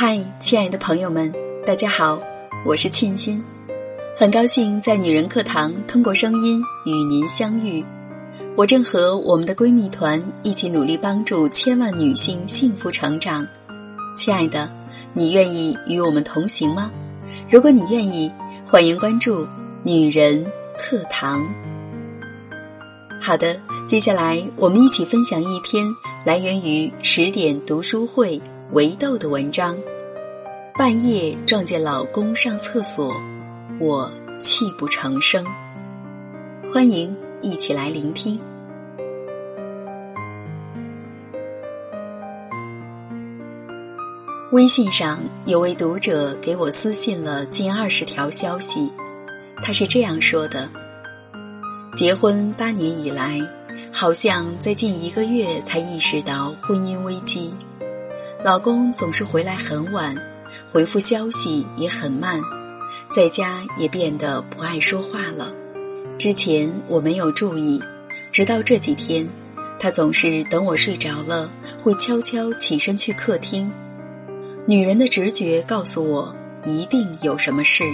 嗨，亲爱的朋友们，大家好，我是沁心，很高兴在女人课堂通过声音与您相遇。我正和我们的闺蜜团一起努力帮助千万女性幸福成长。亲爱的，你愿意与我们同行吗？如果你愿意，欢迎关注女人课堂。好的，接下来我们一起分享一篇来源于十点读书会。维豆的文章，半夜撞见老公上厕所，我泣不成声。欢迎一起来聆听。微信上有位读者给我私信了近二十条消息，他是这样说的：结婚八年以来，好像在近一个月才意识到婚姻危机。老公总是回来很晚，回复消息也很慢，在家也变得不爱说话了。之前我没有注意，直到这几天，他总是等我睡着了，会悄悄起身去客厅。女人的直觉告诉我，一定有什么事。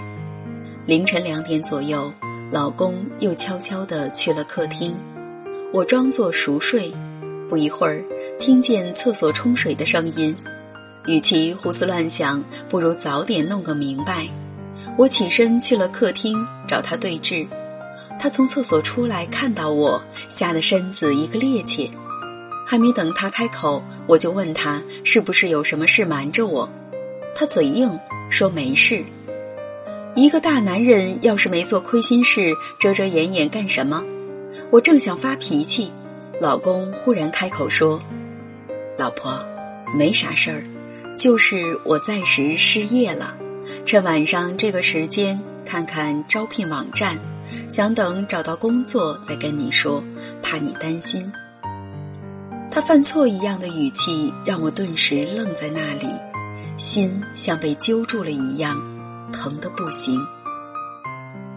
凌晨两点左右，老公又悄悄地去了客厅，我装作熟睡，不一会儿。听见厕所冲水的声音，与其胡思乱想，不如早点弄个明白。我起身去了客厅找他对峙，他从厕所出来看到我，吓得身子一个趔趄。还没等他开口，我就问他是不是有什么事瞒着我。他嘴硬说没事。一个大男人要是没做亏心事，遮遮掩掩干什么？我正想发脾气，老公忽然开口说。老婆，没啥事儿，就是我暂时失业了，趁晚上这个时间看看招聘网站，想等找到工作再跟你说，怕你担心。他犯错一样的语气让我顿时愣在那里，心像被揪住了一样，疼得不行。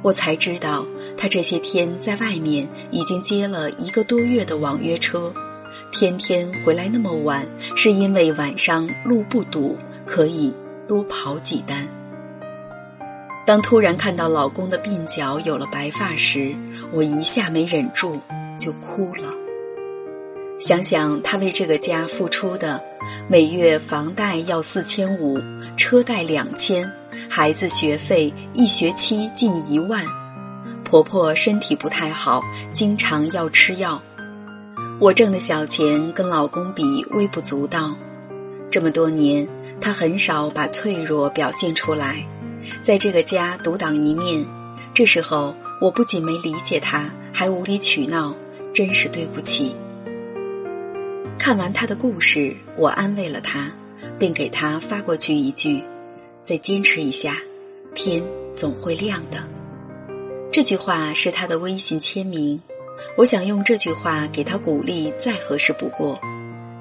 我才知道，他这些天在外面已经接了一个多月的网约车。天天回来那么晚，是因为晚上路不堵，可以多跑几单。当突然看到老公的鬓角有了白发时，我一下没忍住就哭了。想想他为这个家付出的，每月房贷要四千五，车贷两千，孩子学费一学期近一万，婆婆身体不太好，经常要吃药。我挣的小钱跟老公比微不足道，这么多年他很少把脆弱表现出来，在这个家独当一面。这时候我不仅没理解他，还无理取闹，真是对不起。看完他的故事，我安慰了他，并给他发过去一句：“再坚持一下，天总会亮的。”这句话是他的微信签名。我想用这句话给他鼓励，再合适不过。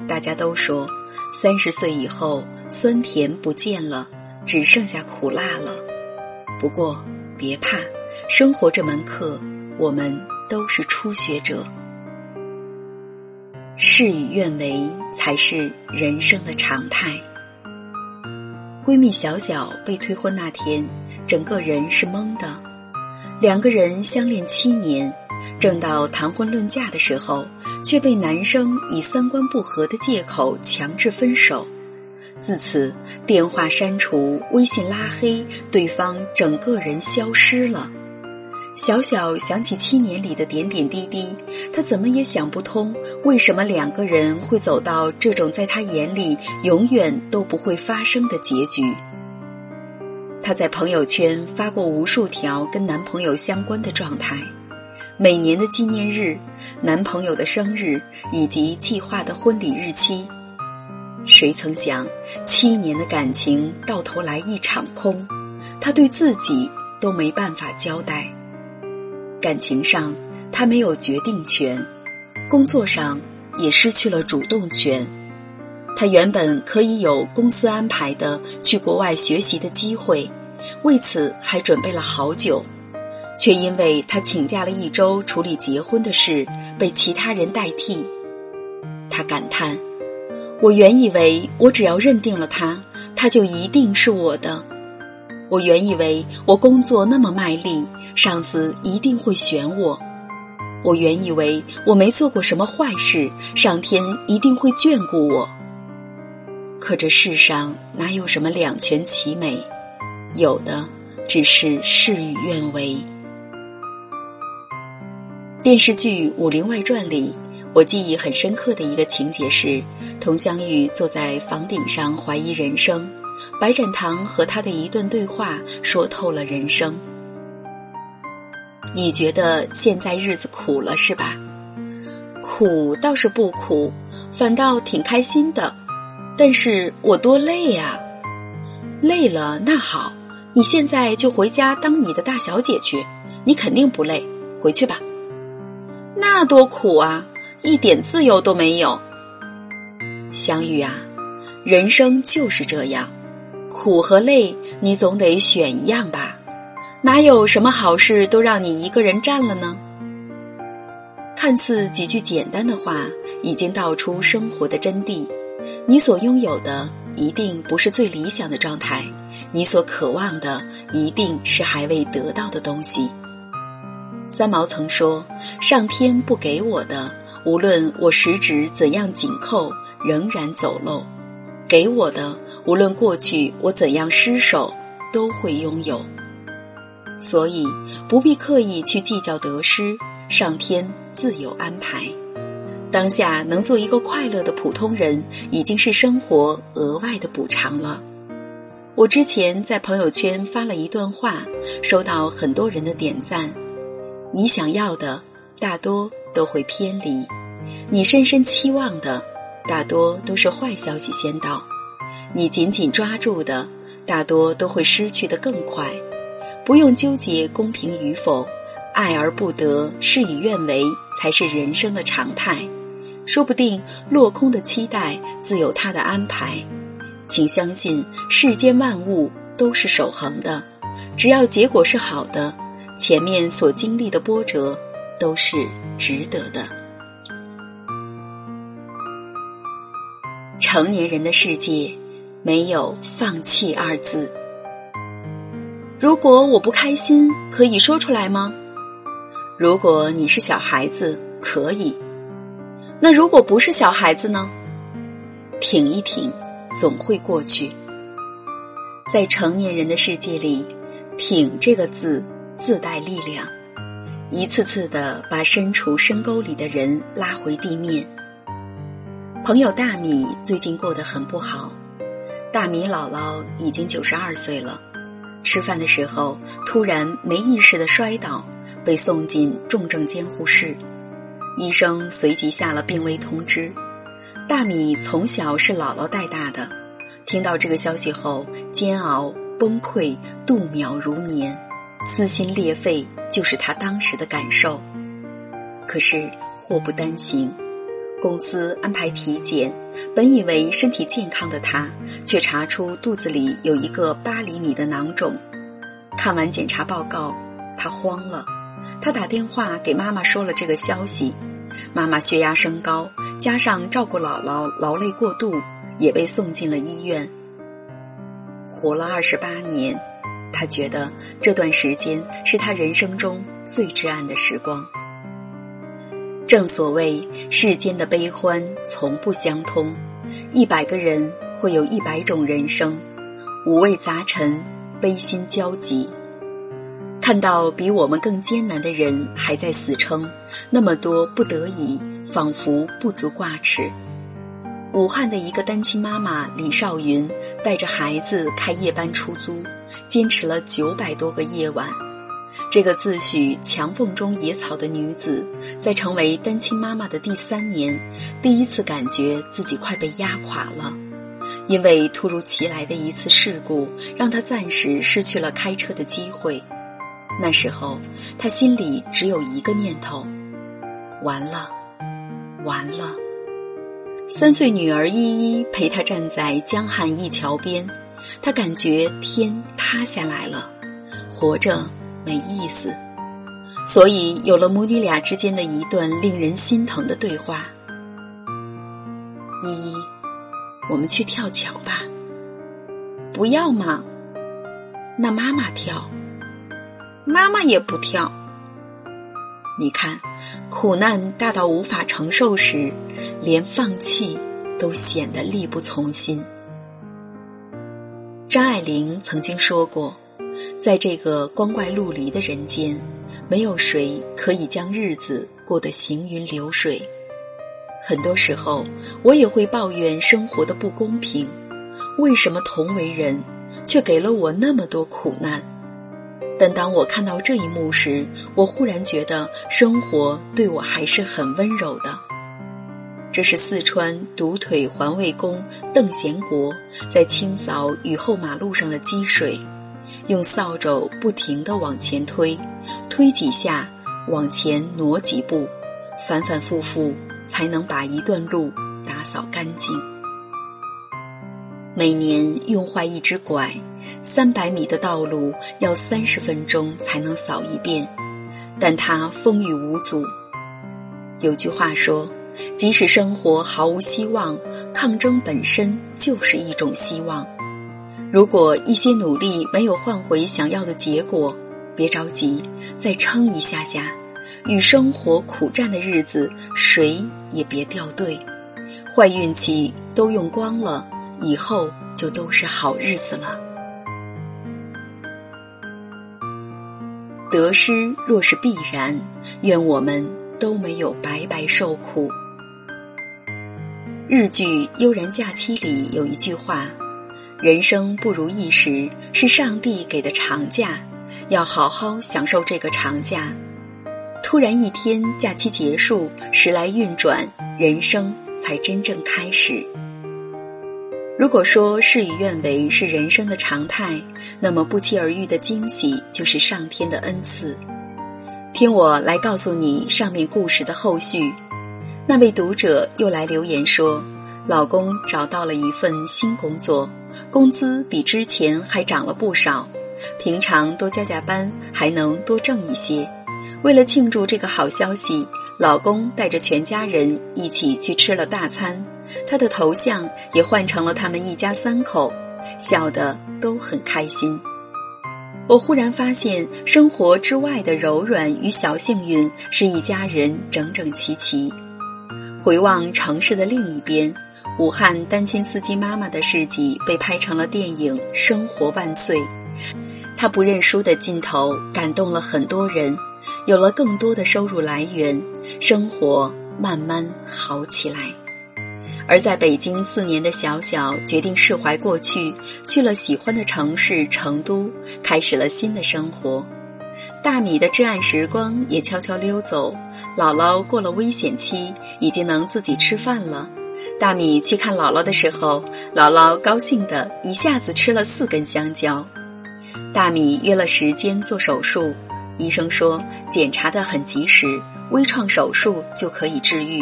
大家都说，三十岁以后酸甜不见了，只剩下苦辣了。不过别怕，生活这门课，我们都是初学者。事与愿违才是人生的常态。闺蜜小小被退婚那天，整个人是懵的。两个人相恋七年。正到谈婚论嫁的时候，却被男生以三观不合的借口强制分手。自此，电话删除，微信拉黑，对方整个人消失了。小小想起七年里的点点滴滴，他怎么也想不通，为什么两个人会走到这种在他眼里永远都不会发生的结局。他在朋友圈发过无数条跟男朋友相关的状态。每年的纪念日、男朋友的生日以及计划的婚礼日期，谁曾想七年的感情到头来一场空，他对自己都没办法交代。感情上他没有决定权，工作上也失去了主动权。他原本可以有公司安排的去国外学习的机会，为此还准备了好久。却因为他请假了一周处理结婚的事，被其他人代替。他感叹：“我原以为我只要认定了他，他就一定是我的。我原以为我工作那么卖力，上司一定会选我。我原以为我没做过什么坏事，上天一定会眷顾我。可这世上哪有什么两全其美？有的只是事与愿违。电视剧《武林外传》里，我记忆很深刻的一个情节是，佟湘玉坐在房顶上怀疑人生，白展堂和他的一段对话说透了人生。你觉得现在日子苦了是吧？苦倒是不苦，反倒挺开心的。但是我多累呀！累了那好，你现在就回家当你的大小姐去，你肯定不累。回去吧。那多苦啊，一点自由都没有。相遇啊，人生就是这样，苦和累，你总得选一样吧？哪有什么好事都让你一个人占了呢？看似几句简单的话，已经道出生活的真谛。你所拥有的一定不是最理想的状态，你所渴望的一定是还未得到的东西。三毛曾说：“上天不给我的，无论我十指怎样紧扣，仍然走漏；给我的，无论过去我怎样失手，都会拥有。所以不必刻意去计较得失，上天自有安排。当下能做一个快乐的普通人，已经是生活额外的补偿了。”我之前在朋友圈发了一段话，收到很多人的点赞。你想要的大多都会偏离，你深深期望的大多都是坏消息先到，你紧紧抓住的大多都会失去的更快。不用纠结公平与否，爱而不得，事与愿违才是人生的常态。说不定落空的期待自有他的安排，请相信世间万物都是守恒的，只要结果是好的。前面所经历的波折，都是值得的。成年人的世界，没有放弃二字。如果我不开心，可以说出来吗？如果你是小孩子，可以。那如果不是小孩子呢？挺一挺，总会过去。在成年人的世界里，“挺”这个字。自带力量，一次次的把身处深沟里的人拉回地面。朋友大米最近过得很不好，大米姥姥已经九十二岁了，吃饭的时候突然没意识的摔倒，被送进重症监护室，医生随即下了病危通知。大米从小是姥姥带大的，听到这个消息后，煎熬、崩溃、度秒如年。撕心裂肺就是他当时的感受。可是祸不单行，公司安排体检，本以为身体健康的他，却查出肚子里有一个八厘米的囊肿。看完检查报告，他慌了，他打电话给妈妈说了这个消息。妈妈血压升高，加上照顾姥姥劳累过度，也被送进了医院。活了二十八年。他觉得这段时间是他人生中最至暗的时光。正所谓世间的悲欢从不相通，一百个人会有一百种人生，五味杂陈，悲心交集。看到比我们更艰难的人还在死撑，那么多不得已，仿佛不足挂齿。武汉的一个单亲妈妈李少云带着孩子开夜班出租。坚持了九百多个夜晚，这个自诩墙缝中野草的女子，在成为单亲妈妈的第三年，第一次感觉自己快被压垮了。因为突如其来的一次事故，让她暂时失去了开车的机会。那时候，她心里只有一个念头：完了，完了。三岁女儿依依陪她站在江汉一桥边。他感觉天塌下来了，活着没意思，所以有了母女俩之间的一段令人心疼的对话：“依依，我们去跳桥吧。”不要嘛。那妈妈跳，妈妈也不跳。你看，苦难大到无法承受时，连放弃都显得力不从心。张爱玲曾经说过，在这个光怪陆离的人间，没有谁可以将日子过得行云流水。很多时候，我也会抱怨生活的不公平，为什么同为人，却给了我那么多苦难？但当我看到这一幕时，我忽然觉得生活对我还是很温柔的。这是四川独腿环卫工邓贤国在清扫雨后马路上的积水，用扫帚不停地往前推，推几下，往前挪几步，反反复复才能把一段路打扫干净。每年用坏一只拐。三百米的道路要三十分钟才能扫一遍，但他风雨无阻。有句话说：“即使生活毫无希望，抗争本身就是一种希望。”如果一些努力没有换回想要的结果，别着急，再撑一下下。与生活苦战的日子，谁也别掉队。坏运气都用光了，以后就都是好日子了。得失若是必然，愿我们都没有白白受苦。日剧《悠然假期》里有一句话：“人生不如意时，是上帝给的长假，要好好享受这个长假。突然一天假期结束，时来运转，人生才真正开始。”如果说事与愿违是人生的常态，那么不期而遇的惊喜就是上天的恩赐。听我来告诉你上面故事的后续。那位读者又来留言说，老公找到了一份新工作，工资比之前还涨了不少，平常多加加班还能多挣一些。为了庆祝这个好消息，老公带着全家人一起去吃了大餐。他的头像也换成了他们一家三口，笑得都很开心。我忽然发现，生活之外的柔软与小幸运是一家人整整齐齐。回望城市的另一边，武汉单亲司机妈妈的事迹被拍成了电影《生活万岁》，他不认输的劲头感动了很多人，有了更多的收入来源，生活慢慢好起来。而在北京四年的小小决定释怀过去，去了喜欢的城市成都，开始了新的生活。大米的至暗时光也悄悄溜走，姥姥过了危险期，已经能自己吃饭了。大米去看姥姥的时候，姥姥高兴的一下子吃了四根香蕉。大米约了时间做手术，医生说检查的很及时，微创手术就可以治愈。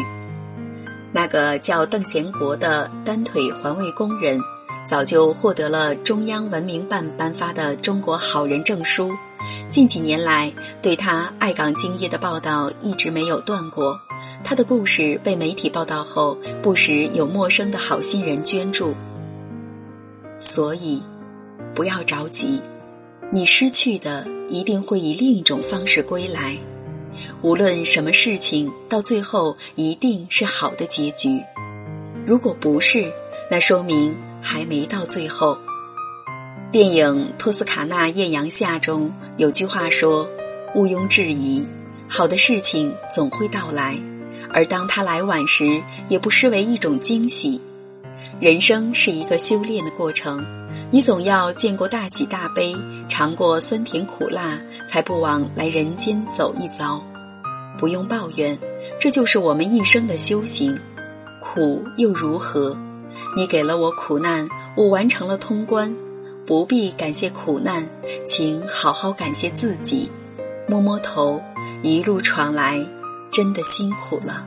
那个叫邓贤国的单腿环卫工人，早就获得了中央文明办颁发的中国好人证书。近几年来，对他爱岗敬业的报道一直没有断过。他的故事被媒体报道后，不时有陌生的好心人捐助。所以，不要着急，你失去的一定会以另一种方式归来。无论什么事情，到最后一定是好的结局。如果不是，那说明还没到最后。电影《托斯卡纳艳阳下》中有句话说：“毋庸置疑，好的事情总会到来，而当它来晚时，也不失为一种惊喜。”人生是一个修炼的过程，你总要见过大喜大悲，尝过酸甜苦辣，才不枉来人间走一遭。不用抱怨，这就是我们一生的修行。苦又如何？你给了我苦难，我完成了通关，不必感谢苦难，请好好感谢自己。摸摸头，一路闯来，真的辛苦了。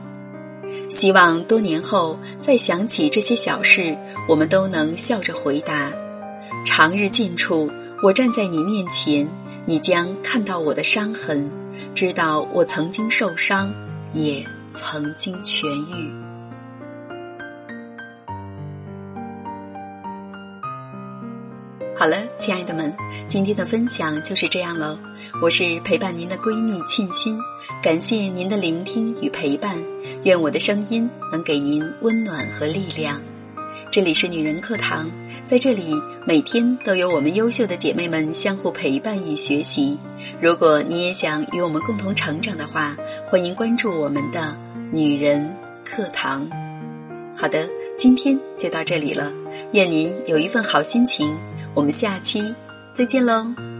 希望多年后再想起这些小事，我们都能笑着回答：长日近处，我站在你面前，你将看到我的伤痕。知道我曾经受伤，也曾经痊愈。好了，亲爱的们，今天的分享就是这样了。我是陪伴您的闺蜜沁心，感谢您的聆听与陪伴，愿我的声音能给您温暖和力量。这里是女人课堂，在这里每天都有我们优秀的姐妹们相互陪伴与学习。如果你也想与我们共同成长的话，欢迎关注我们的女人课堂。好的，今天就到这里了，愿您有一份好心情。我们下期再见喽。